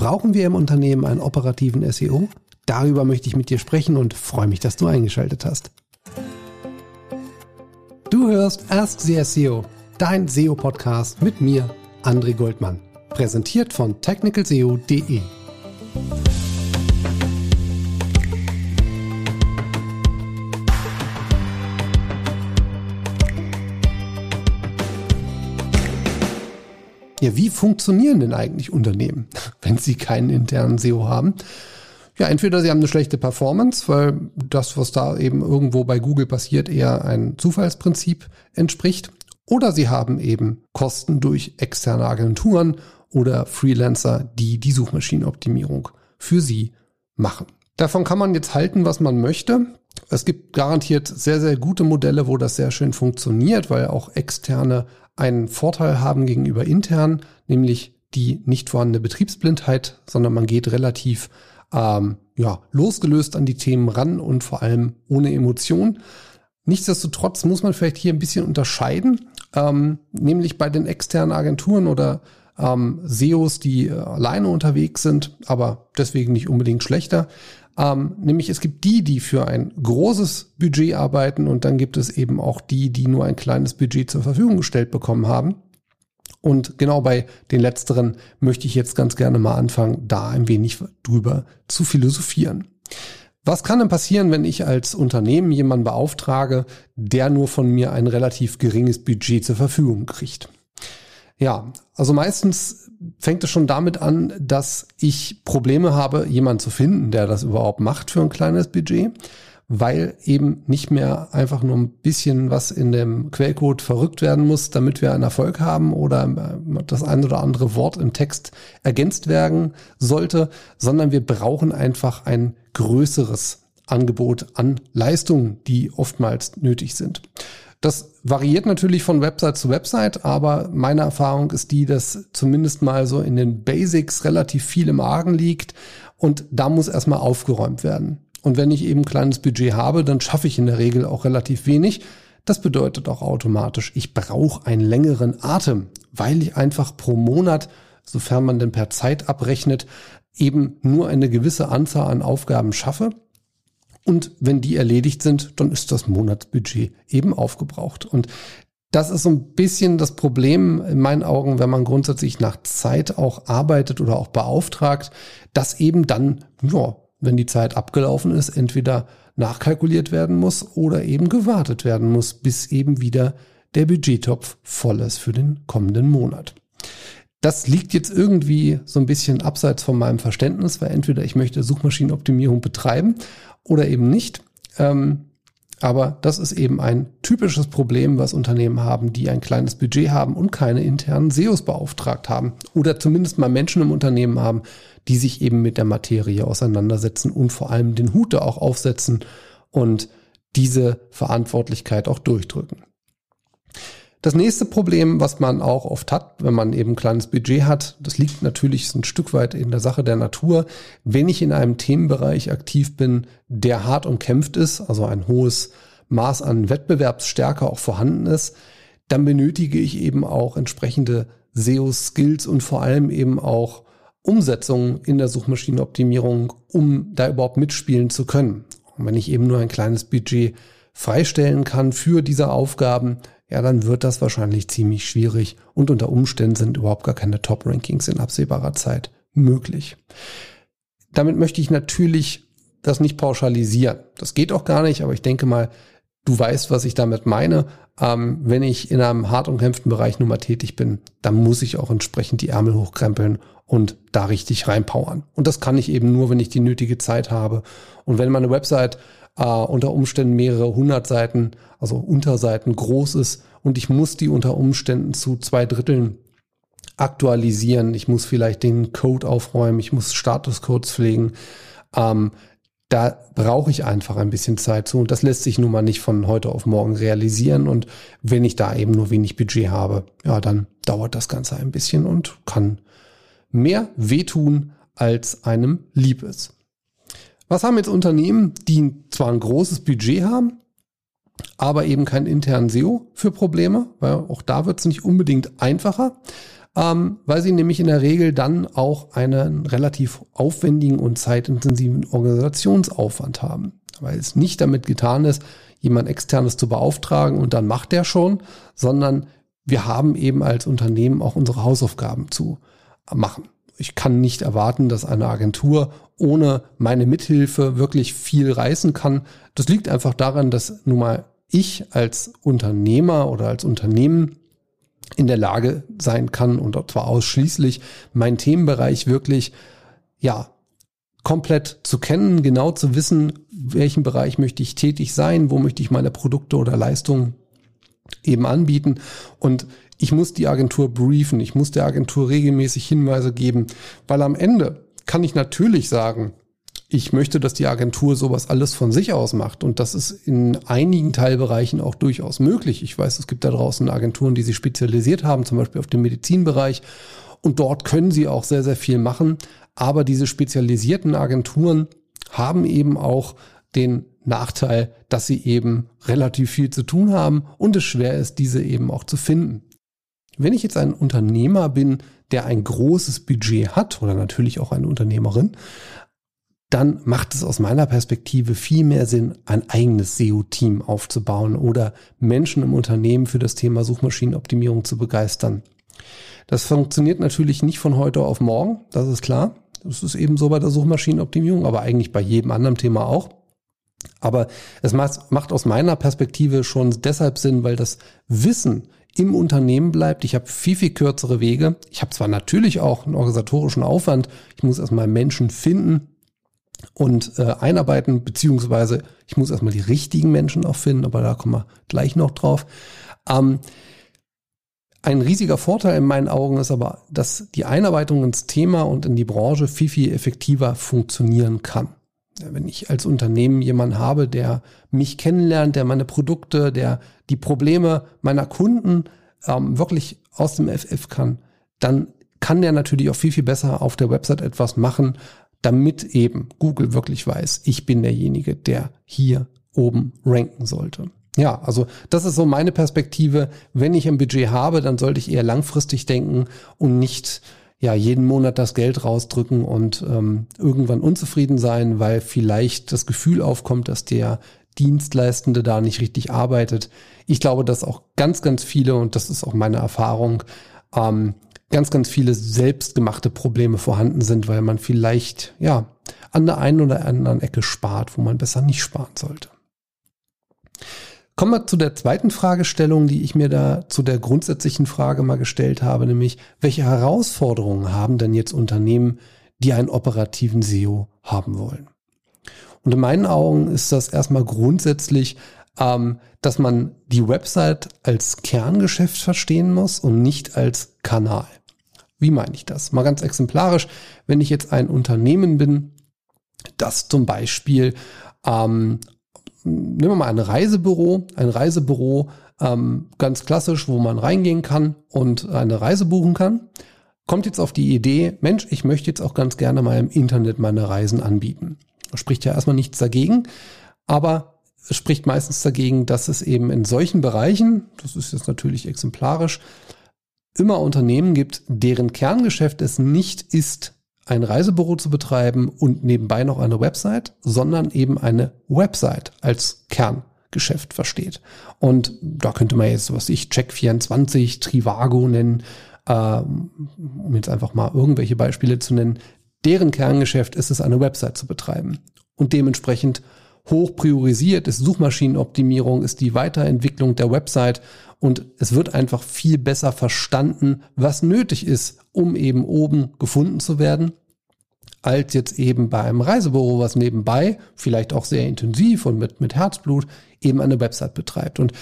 Brauchen wir im Unternehmen einen operativen SEO? Darüber möchte ich mit dir sprechen und freue mich, dass du eingeschaltet hast. Du hörst Ask the SEO, dein SEO-Podcast mit mir, André Goldmann. Präsentiert von technicalseo.de. Ja, wie funktionieren denn eigentlich Unternehmen, wenn sie keinen internen SEO haben? Ja, entweder sie haben eine schlechte Performance, weil das, was da eben irgendwo bei Google passiert, eher ein Zufallsprinzip entspricht, oder sie haben eben Kosten durch externe Agenturen oder Freelancer, die die Suchmaschinenoptimierung für sie machen. Davon kann man jetzt halten, was man möchte. Es gibt garantiert sehr, sehr gute Modelle, wo das sehr schön funktioniert, weil auch externe einen Vorteil haben gegenüber intern, nämlich die nicht vorhandene Betriebsblindheit, sondern man geht relativ ähm, ja, losgelöst an die Themen ran und vor allem ohne Emotion. Nichtsdestotrotz muss man vielleicht hier ein bisschen unterscheiden, ähm, nämlich bei den externen Agenturen oder ähm, SEOs, die äh, alleine unterwegs sind, aber deswegen nicht unbedingt schlechter. Ähm, nämlich es gibt die, die für ein großes Budget arbeiten und dann gibt es eben auch die, die nur ein kleines Budget zur Verfügung gestellt bekommen haben. Und genau bei den letzteren möchte ich jetzt ganz gerne mal anfangen, da ein wenig drüber zu philosophieren. Was kann denn passieren, wenn ich als Unternehmen jemanden beauftrage, der nur von mir ein relativ geringes Budget zur Verfügung kriegt? Ja, also meistens fängt es schon damit an, dass ich Probleme habe, jemanden zu finden, der das überhaupt macht für ein kleines Budget, weil eben nicht mehr einfach nur ein bisschen was in dem Quellcode verrückt werden muss, damit wir einen Erfolg haben oder äh, das ein oder andere Wort im Text ergänzt werden sollte, sondern wir brauchen einfach ein größeres Angebot an Leistungen, die oftmals nötig sind. Das variiert natürlich von Website zu Website, aber meine Erfahrung ist die, dass zumindest mal so in den Basics relativ viel im Argen liegt und da muss erstmal aufgeräumt werden. Und wenn ich eben ein kleines Budget habe, dann schaffe ich in der Regel auch relativ wenig. Das bedeutet auch automatisch, ich brauche einen längeren Atem, weil ich einfach pro Monat, sofern man denn per Zeit abrechnet, eben nur eine gewisse Anzahl an Aufgaben schaffe und wenn die erledigt sind, dann ist das Monatsbudget eben aufgebraucht. Und das ist so ein bisschen das Problem in meinen Augen, wenn man grundsätzlich nach Zeit auch arbeitet oder auch beauftragt, dass eben dann, ja, wenn die Zeit abgelaufen ist, entweder nachkalkuliert werden muss oder eben gewartet werden muss, bis eben wieder der Budgettopf voll ist für den kommenden Monat. Das liegt jetzt irgendwie so ein bisschen abseits von meinem Verständnis, weil entweder ich möchte Suchmaschinenoptimierung betreiben oder eben nicht. Ähm, aber das ist eben ein typisches Problem, was Unternehmen haben, die ein kleines Budget haben und keine internen SEOs beauftragt haben. Oder zumindest mal Menschen im Unternehmen haben, die sich eben mit der Materie auseinandersetzen und vor allem den Hut da auch aufsetzen und diese Verantwortlichkeit auch durchdrücken. Das nächste Problem, was man auch oft hat, wenn man eben ein kleines Budget hat, das liegt natürlich ein Stück weit in der Sache der Natur. Wenn ich in einem Themenbereich aktiv bin, der hart umkämpft ist, also ein hohes Maß an Wettbewerbsstärke auch vorhanden ist, dann benötige ich eben auch entsprechende SEO-Skills und vor allem eben auch Umsetzungen in der Suchmaschinenoptimierung, um da überhaupt mitspielen zu können. Und wenn ich eben nur ein kleines Budget freistellen kann für diese Aufgaben, ja, dann wird das wahrscheinlich ziemlich schwierig und unter Umständen sind überhaupt gar keine Top-Rankings in absehbarer Zeit möglich. Damit möchte ich natürlich das nicht pauschalisieren. Das geht auch gar nicht, aber ich denke mal, du weißt, was ich damit meine. Ähm, wenn ich in einem hart umkämpften Bereich nun mal tätig bin, dann muss ich auch entsprechend die Ärmel hochkrempeln und da richtig reinpowern. Und das kann ich eben nur, wenn ich die nötige Zeit habe. Und wenn meine Website äh, unter Umständen mehrere hundert Seiten, also Unterseiten groß ist und ich muss die unter Umständen zu zwei Dritteln aktualisieren. Ich muss vielleicht den Code aufräumen, ich muss Statuscodes pflegen. Ähm, da brauche ich einfach ein bisschen Zeit zu und das lässt sich nun mal nicht von heute auf morgen realisieren und wenn ich da eben nur wenig Budget habe, ja, dann dauert das Ganze ein bisschen und kann mehr wehtun, als einem lieb ist. Was haben jetzt Unternehmen, die zwar ein großes Budget haben, aber eben keinen internen SEO für Probleme, weil auch da wird es nicht unbedingt einfacher. ähm, weil sie nämlich in der Regel dann auch einen relativ aufwendigen und zeitintensiven Organisationsaufwand haben. Weil es nicht damit getan ist, jemand externes zu beauftragen und dann macht der schon, sondern wir haben eben als Unternehmen auch unsere Hausaufgaben zu machen. Ich kann nicht erwarten, dass eine Agentur ohne meine Mithilfe wirklich viel reißen kann. Das liegt einfach daran, dass nun mal ich als Unternehmer oder als Unternehmen in der Lage sein kann und zwar ausschließlich meinen Themenbereich wirklich, ja, komplett zu kennen, genau zu wissen, welchen Bereich möchte ich tätig sein, wo möchte ich meine Produkte oder Leistungen eben anbieten und ich muss die Agentur briefen, ich muss der Agentur regelmäßig Hinweise geben, weil am Ende kann ich natürlich sagen, ich möchte, dass die Agentur sowas alles von sich aus macht. Und das ist in einigen Teilbereichen auch durchaus möglich. Ich weiß, es gibt da draußen Agenturen, die sich spezialisiert haben, zum Beispiel auf den Medizinbereich. Und dort können sie auch sehr, sehr viel machen. Aber diese spezialisierten Agenturen haben eben auch den Nachteil, dass sie eben relativ viel zu tun haben und es schwer ist, diese eben auch zu finden. Wenn ich jetzt ein Unternehmer bin, der ein großes Budget hat oder natürlich auch eine Unternehmerin, dann macht es aus meiner Perspektive viel mehr Sinn, ein eigenes SEO-Team aufzubauen oder Menschen im Unternehmen für das Thema Suchmaschinenoptimierung zu begeistern. Das funktioniert natürlich nicht von heute auf morgen, das ist klar. Das ist eben so bei der Suchmaschinenoptimierung, aber eigentlich bei jedem anderen Thema auch. Aber es macht aus meiner Perspektive schon deshalb Sinn, weil das Wissen im Unternehmen bleibt. Ich habe viel, viel kürzere Wege. Ich habe zwar natürlich auch einen organisatorischen Aufwand. Ich muss erstmal Menschen finden, und äh, einarbeiten, beziehungsweise ich muss erstmal die richtigen Menschen auch finden, aber da kommen wir gleich noch drauf. Ähm, ein riesiger Vorteil in meinen Augen ist aber, dass die Einarbeitung ins Thema und in die Branche viel, viel effektiver funktionieren kann. Wenn ich als Unternehmen jemanden habe, der mich kennenlernt, der meine Produkte, der die Probleme meiner Kunden ähm, wirklich aus dem FF kann, dann kann der natürlich auch viel, viel besser auf der Website etwas machen, damit eben Google wirklich weiß, ich bin derjenige, der hier oben ranken sollte. Ja, also das ist so meine Perspektive. Wenn ich ein Budget habe, dann sollte ich eher langfristig denken und nicht ja jeden Monat das Geld rausdrücken und ähm, irgendwann unzufrieden sein, weil vielleicht das Gefühl aufkommt, dass der Dienstleistende da nicht richtig arbeitet. Ich glaube, dass auch ganz, ganz viele, und das ist auch meine Erfahrung, ähm, ganz, ganz viele selbstgemachte Probleme vorhanden sind, weil man vielleicht, ja, an der einen oder anderen Ecke spart, wo man besser nicht sparen sollte. Kommen wir zu der zweiten Fragestellung, die ich mir da zu der grundsätzlichen Frage mal gestellt habe, nämlich welche Herausforderungen haben denn jetzt Unternehmen, die einen operativen SEO haben wollen? Und in meinen Augen ist das erstmal grundsätzlich, ähm, dass man die Website als Kerngeschäft verstehen muss und nicht als Kanal. Wie meine ich das? Mal ganz exemplarisch, wenn ich jetzt ein Unternehmen bin, das zum Beispiel, ähm, nehmen wir mal ein Reisebüro, ein Reisebüro, ähm, ganz klassisch, wo man reingehen kann und eine Reise buchen kann, kommt jetzt auf die Idee, Mensch, ich möchte jetzt auch ganz gerne mal im Internet meine Reisen anbieten. Spricht ja erstmal nichts dagegen, aber es spricht meistens dagegen, dass es eben in solchen Bereichen, das ist jetzt natürlich exemplarisch, immer Unternehmen gibt, deren Kerngeschäft es nicht ist, ein Reisebüro zu betreiben und nebenbei noch eine Website, sondern eben eine Website als Kerngeschäft versteht. Und da könnte man jetzt, was ich, Check24, Trivago nennen, äh, um jetzt einfach mal irgendwelche Beispiele zu nennen. Deren Kerngeschäft ist es, eine Website zu betreiben. Und dementsprechend hoch priorisiert ist Suchmaschinenoptimierung, ist die Weiterentwicklung der Website und es wird einfach viel besser verstanden, was nötig ist, um eben oben gefunden zu werden, als jetzt eben bei einem Reisebüro, was nebenbei, vielleicht auch sehr intensiv und mit, mit Herzblut, eben eine Website betreibt. Und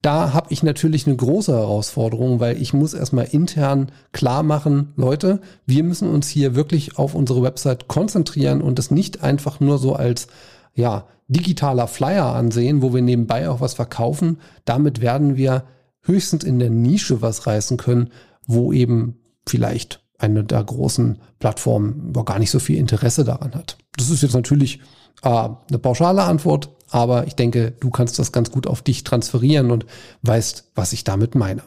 da habe ich natürlich eine große Herausforderung, weil ich muss erstmal intern klar machen, Leute, wir müssen uns hier wirklich auf unsere Website konzentrieren und es nicht einfach nur so als ja, digitaler Flyer ansehen, wo wir nebenbei auch was verkaufen. Damit werden wir höchstens in der Nische was reißen können, wo eben vielleicht eine der großen Plattformen gar nicht so viel Interesse daran hat. Das ist jetzt natürlich äh, eine pauschale Antwort, aber ich denke, du kannst das ganz gut auf dich transferieren und weißt, was ich damit meine.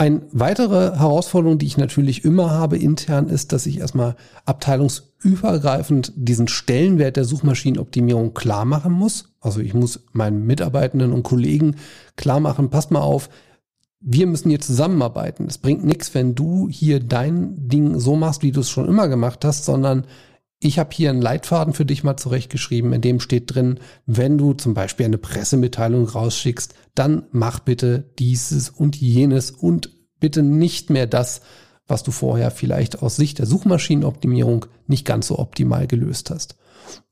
Eine weitere Herausforderung, die ich natürlich immer habe intern, ist, dass ich erstmal abteilungsübergreifend diesen Stellenwert der Suchmaschinenoptimierung klar machen muss. Also ich muss meinen Mitarbeitenden und Kollegen klar machen, passt mal auf, wir müssen hier zusammenarbeiten. Es bringt nichts, wenn du hier dein Ding so machst, wie du es schon immer gemacht hast, sondern ich habe hier einen Leitfaden für dich mal zurechtgeschrieben, in dem steht drin, wenn du zum Beispiel eine Pressemitteilung rausschickst, dann mach bitte dieses und jenes und bitte nicht mehr das, was du vorher vielleicht aus Sicht der Suchmaschinenoptimierung nicht ganz so optimal gelöst hast.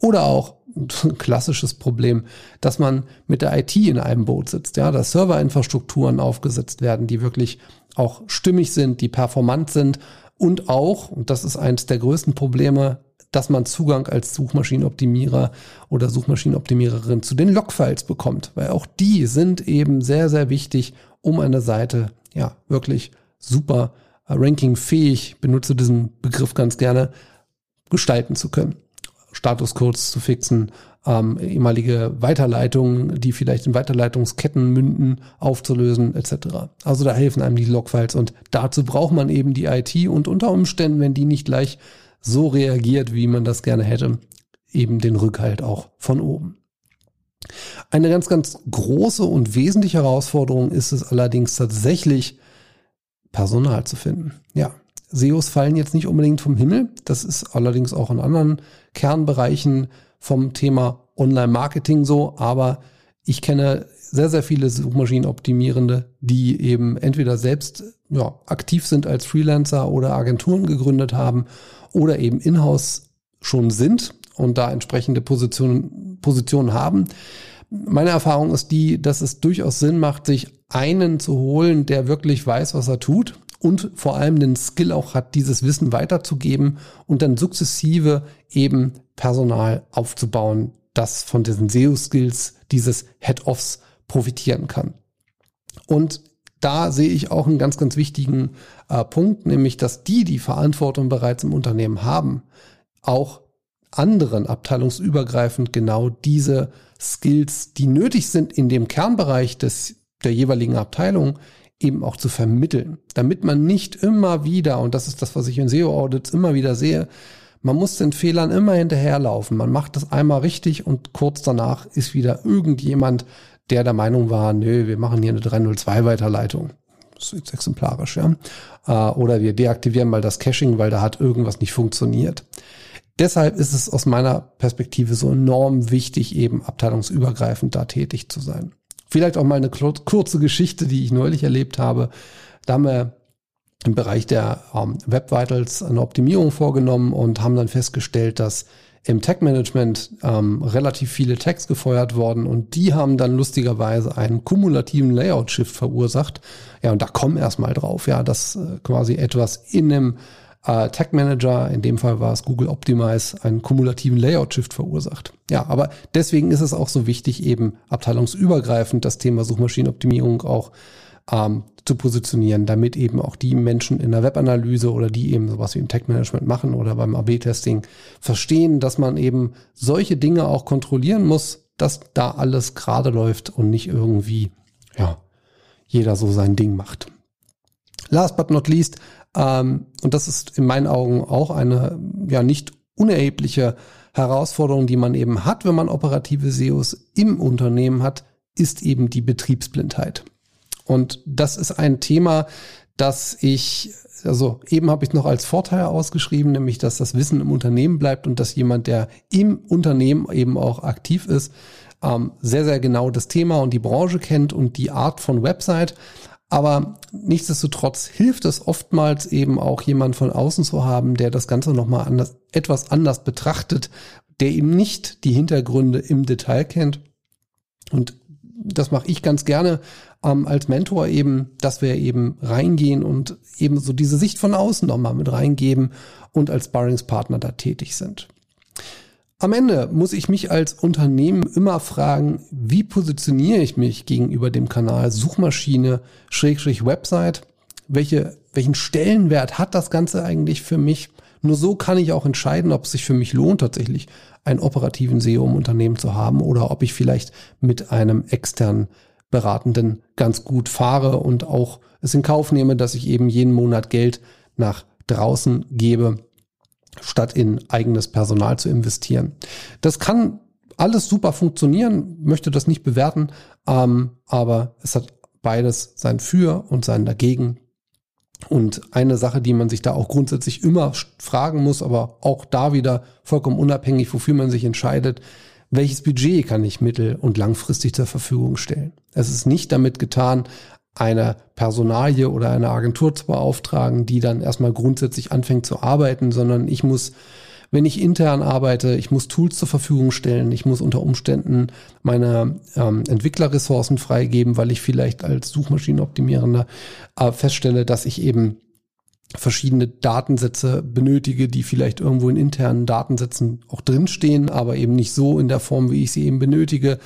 Oder auch klassisches Problem, dass man mit der IT in einem Boot sitzt, ja, dass Serverinfrastrukturen aufgesetzt werden, die wirklich auch stimmig sind, die performant sind und auch, und das ist eines der größten Probleme, dass man Zugang als Suchmaschinenoptimierer oder Suchmaschinenoptimiererin zu den Logfiles bekommt, weil auch die sind eben sehr, sehr wichtig, um eine Seite ja wirklich super äh, rankingfähig, benutze diesen Begriff ganz gerne, gestalten zu können. Statuscodes zu fixen, ähm, ehemalige Weiterleitungen, die vielleicht in Weiterleitungsketten münden, aufzulösen, etc. Also da helfen einem die Logfiles und dazu braucht man eben die IT und unter Umständen, wenn die nicht gleich so reagiert, wie man das gerne hätte, eben den Rückhalt auch von oben. Eine ganz, ganz große und wesentliche Herausforderung ist es allerdings tatsächlich, Personal zu finden. Ja, SEOs fallen jetzt nicht unbedingt vom Himmel. Das ist allerdings auch in anderen Kernbereichen vom Thema Online-Marketing so. Aber ich kenne sehr, sehr viele Suchmaschinenoptimierende, die eben entweder selbst ja, aktiv sind als Freelancer oder Agenturen gegründet haben oder eben in-house schon sind und da entsprechende Positionen, Positionen haben. Meine Erfahrung ist die, dass es durchaus Sinn macht, sich einen zu holen, der wirklich weiß, was er tut und vor allem den Skill auch hat, dieses Wissen weiterzugeben und dann sukzessive eben Personal aufzubauen, das von diesen SEO-Skills dieses Head-Offs profitieren kann. Und da sehe ich auch einen ganz, ganz wichtigen äh, Punkt, nämlich dass die, die Verantwortung bereits im Unternehmen haben, auch anderen abteilungsübergreifend genau diese Skills, die nötig sind in dem Kernbereich des, der jeweiligen Abteilung, eben auch zu vermitteln, damit man nicht immer wieder, und das ist das, was ich in SEO-Audits immer wieder sehe, man muss den Fehlern immer hinterherlaufen. Man macht das einmal richtig und kurz danach ist wieder irgendjemand, der der Meinung war, nö, wir machen hier eine 302-Weiterleitung. Das ist jetzt exemplarisch, ja. Äh, oder wir deaktivieren mal das Caching, weil da hat irgendwas nicht funktioniert. Deshalb ist es aus meiner Perspektive so enorm wichtig, eben abteilungsübergreifend da tätig zu sein. Vielleicht auch mal eine kurze Geschichte, die ich neulich erlebt habe. Da haben wir im Bereich der ähm, Web Vitals eine Optimierung vorgenommen und haben dann festgestellt, dass im Tag-Management ähm, relativ viele Tags gefeuert worden und die haben dann lustigerweise einen kumulativen Layout-Shift verursacht. Ja, und da kommen erstmal drauf, ja, dass äh, quasi etwas in einem äh, Tag Manager, in dem Fall war es Google Optimize, einen kumulativen Layout-Shift verursacht. Ja, aber deswegen ist es auch so wichtig, eben abteilungsübergreifend das Thema Suchmaschinenoptimierung auch ähm, zu positionieren, damit eben auch die Menschen in der Webanalyse oder die eben sowas wie im Tech-Management machen oder beim AB-Testing verstehen, dass man eben solche Dinge auch kontrollieren muss, dass da alles gerade läuft und nicht irgendwie, ja, jeder so sein Ding macht. Last but not least, ähm, und das ist in meinen Augen auch eine ja nicht unerhebliche Herausforderung, die man eben hat, wenn man operative SEOs im Unternehmen hat, ist eben die Betriebsblindheit. Und das ist ein Thema, das ich, also eben habe ich noch als Vorteil ausgeschrieben, nämlich dass das Wissen im Unternehmen bleibt und dass jemand, der im Unternehmen eben auch aktiv ist, ähm, sehr, sehr genau das Thema und die Branche kennt und die Art von Website. Aber nichtsdestotrotz hilft es oftmals eben auch jemand von außen zu haben, der das Ganze nochmal anders, etwas anders betrachtet, der eben nicht die Hintergründe im Detail kennt. Und das mache ich ganz gerne ähm, als Mentor eben, dass wir eben reingehen und eben so diese Sicht von außen nochmal mit reingeben und als Sparringspartner da tätig sind. Am Ende muss ich mich als Unternehmen immer fragen, wie positioniere ich mich gegenüber dem Kanal Suchmaschine, Schrägstrich Website? Welche, welchen Stellenwert hat das Ganze eigentlich für mich? Nur so kann ich auch entscheiden, ob es sich für mich lohnt, tatsächlich einen operativen SEO im Unternehmen zu haben oder ob ich vielleicht mit einem externen Beratenden ganz gut fahre und auch es in Kauf nehme, dass ich eben jeden Monat Geld nach draußen gebe, statt in eigenes Personal zu investieren. Das kann alles super funktionieren, möchte das nicht bewerten, ähm, aber es hat beides sein Für und sein Dagegen. Und eine Sache, die man sich da auch grundsätzlich immer fragen muss, aber auch da wieder vollkommen unabhängig, wofür man sich entscheidet, welches Budget kann ich mittel- und langfristig zur Verfügung stellen. Es ist nicht damit getan, eine Personalie oder eine Agentur zu beauftragen, die dann erstmal grundsätzlich anfängt zu arbeiten, sondern ich muss, wenn ich intern arbeite, ich muss Tools zur Verfügung stellen, ich muss unter Umständen meine ähm, Entwicklerressourcen freigeben, weil ich vielleicht als Suchmaschinenoptimierender äh, feststelle, dass ich eben verschiedene Datensätze benötige, die vielleicht irgendwo in internen Datensätzen auch drinstehen, aber eben nicht so in der Form, wie ich sie eben benötige.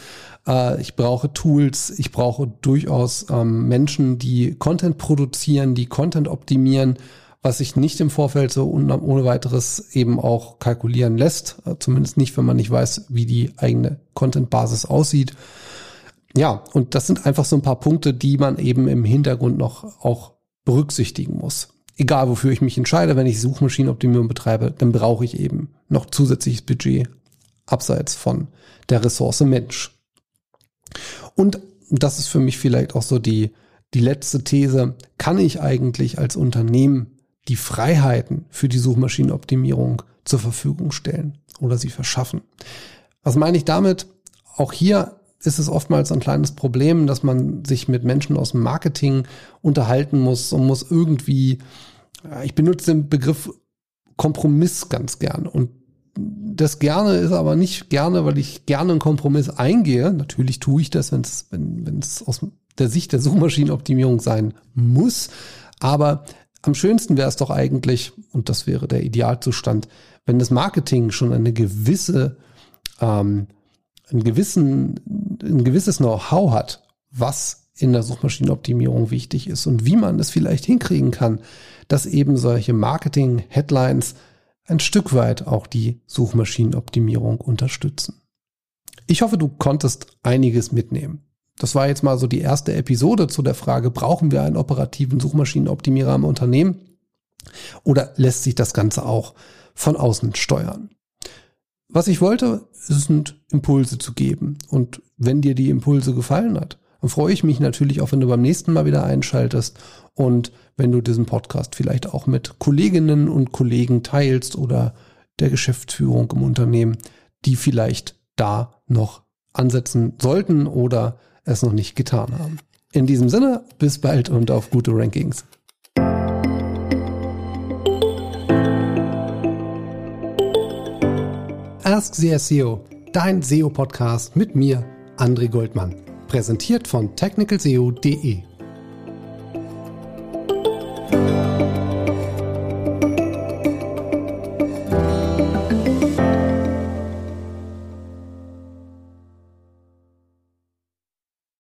Äh, ich brauche Tools, ich brauche durchaus ähm, Menschen, die Content produzieren, die Content optimieren, was sich nicht im Vorfeld so ohne weiteres eben auch kalkulieren lässt, äh, zumindest nicht, wenn man nicht weiß, wie die eigene Content-Basis aussieht. Ja, und das sind einfach so ein paar Punkte, die man eben im Hintergrund noch auch berücksichtigen muss egal wofür ich mich entscheide, wenn ich Suchmaschinenoptimierung betreibe, dann brauche ich eben noch zusätzliches Budget abseits von der Ressource Mensch. Und das ist für mich vielleicht auch so die, die letzte These. Kann ich eigentlich als Unternehmen die Freiheiten für die Suchmaschinenoptimierung zur Verfügung stellen oder sie verschaffen? Was meine ich damit? Auch hier ist es oftmals ein kleines Problem, dass man sich mit Menschen aus dem Marketing unterhalten muss und muss irgendwie ich benutze den Begriff Kompromiss ganz gern. Und das gerne ist aber nicht gerne, weil ich gerne einen Kompromiss eingehe. Natürlich tue ich das, wenn's, wenn wenn es aus der Sicht der Suchmaschinenoptimierung sein muss. Aber am schönsten wäre es doch eigentlich, und das wäre der Idealzustand, wenn das Marketing schon eine gewisse, ähm, einen gewissen, ein gewisses Know-how hat, was in der Suchmaschinenoptimierung wichtig ist und wie man es vielleicht hinkriegen kann, dass eben solche Marketing-Headlines ein Stück weit auch die Suchmaschinenoptimierung unterstützen. Ich hoffe, du konntest einiges mitnehmen. Das war jetzt mal so die erste Episode zu der Frage, brauchen wir einen operativen Suchmaschinenoptimierer im Unternehmen oder lässt sich das Ganze auch von außen steuern? Was ich wollte, sind Impulse zu geben. Und wenn dir die Impulse gefallen hat, dann freue ich mich natürlich auch, wenn du beim nächsten Mal wieder einschaltest und wenn du diesen Podcast vielleicht auch mit Kolleginnen und Kollegen teilst oder der Geschäftsführung im Unternehmen, die vielleicht da noch ansetzen sollten oder es noch nicht getan haben. In diesem Sinne, bis bald und auf gute Rankings. Ask the SEO, dein SEO-Podcast mit mir, André Goldmann. Präsentiert von technicalseo.de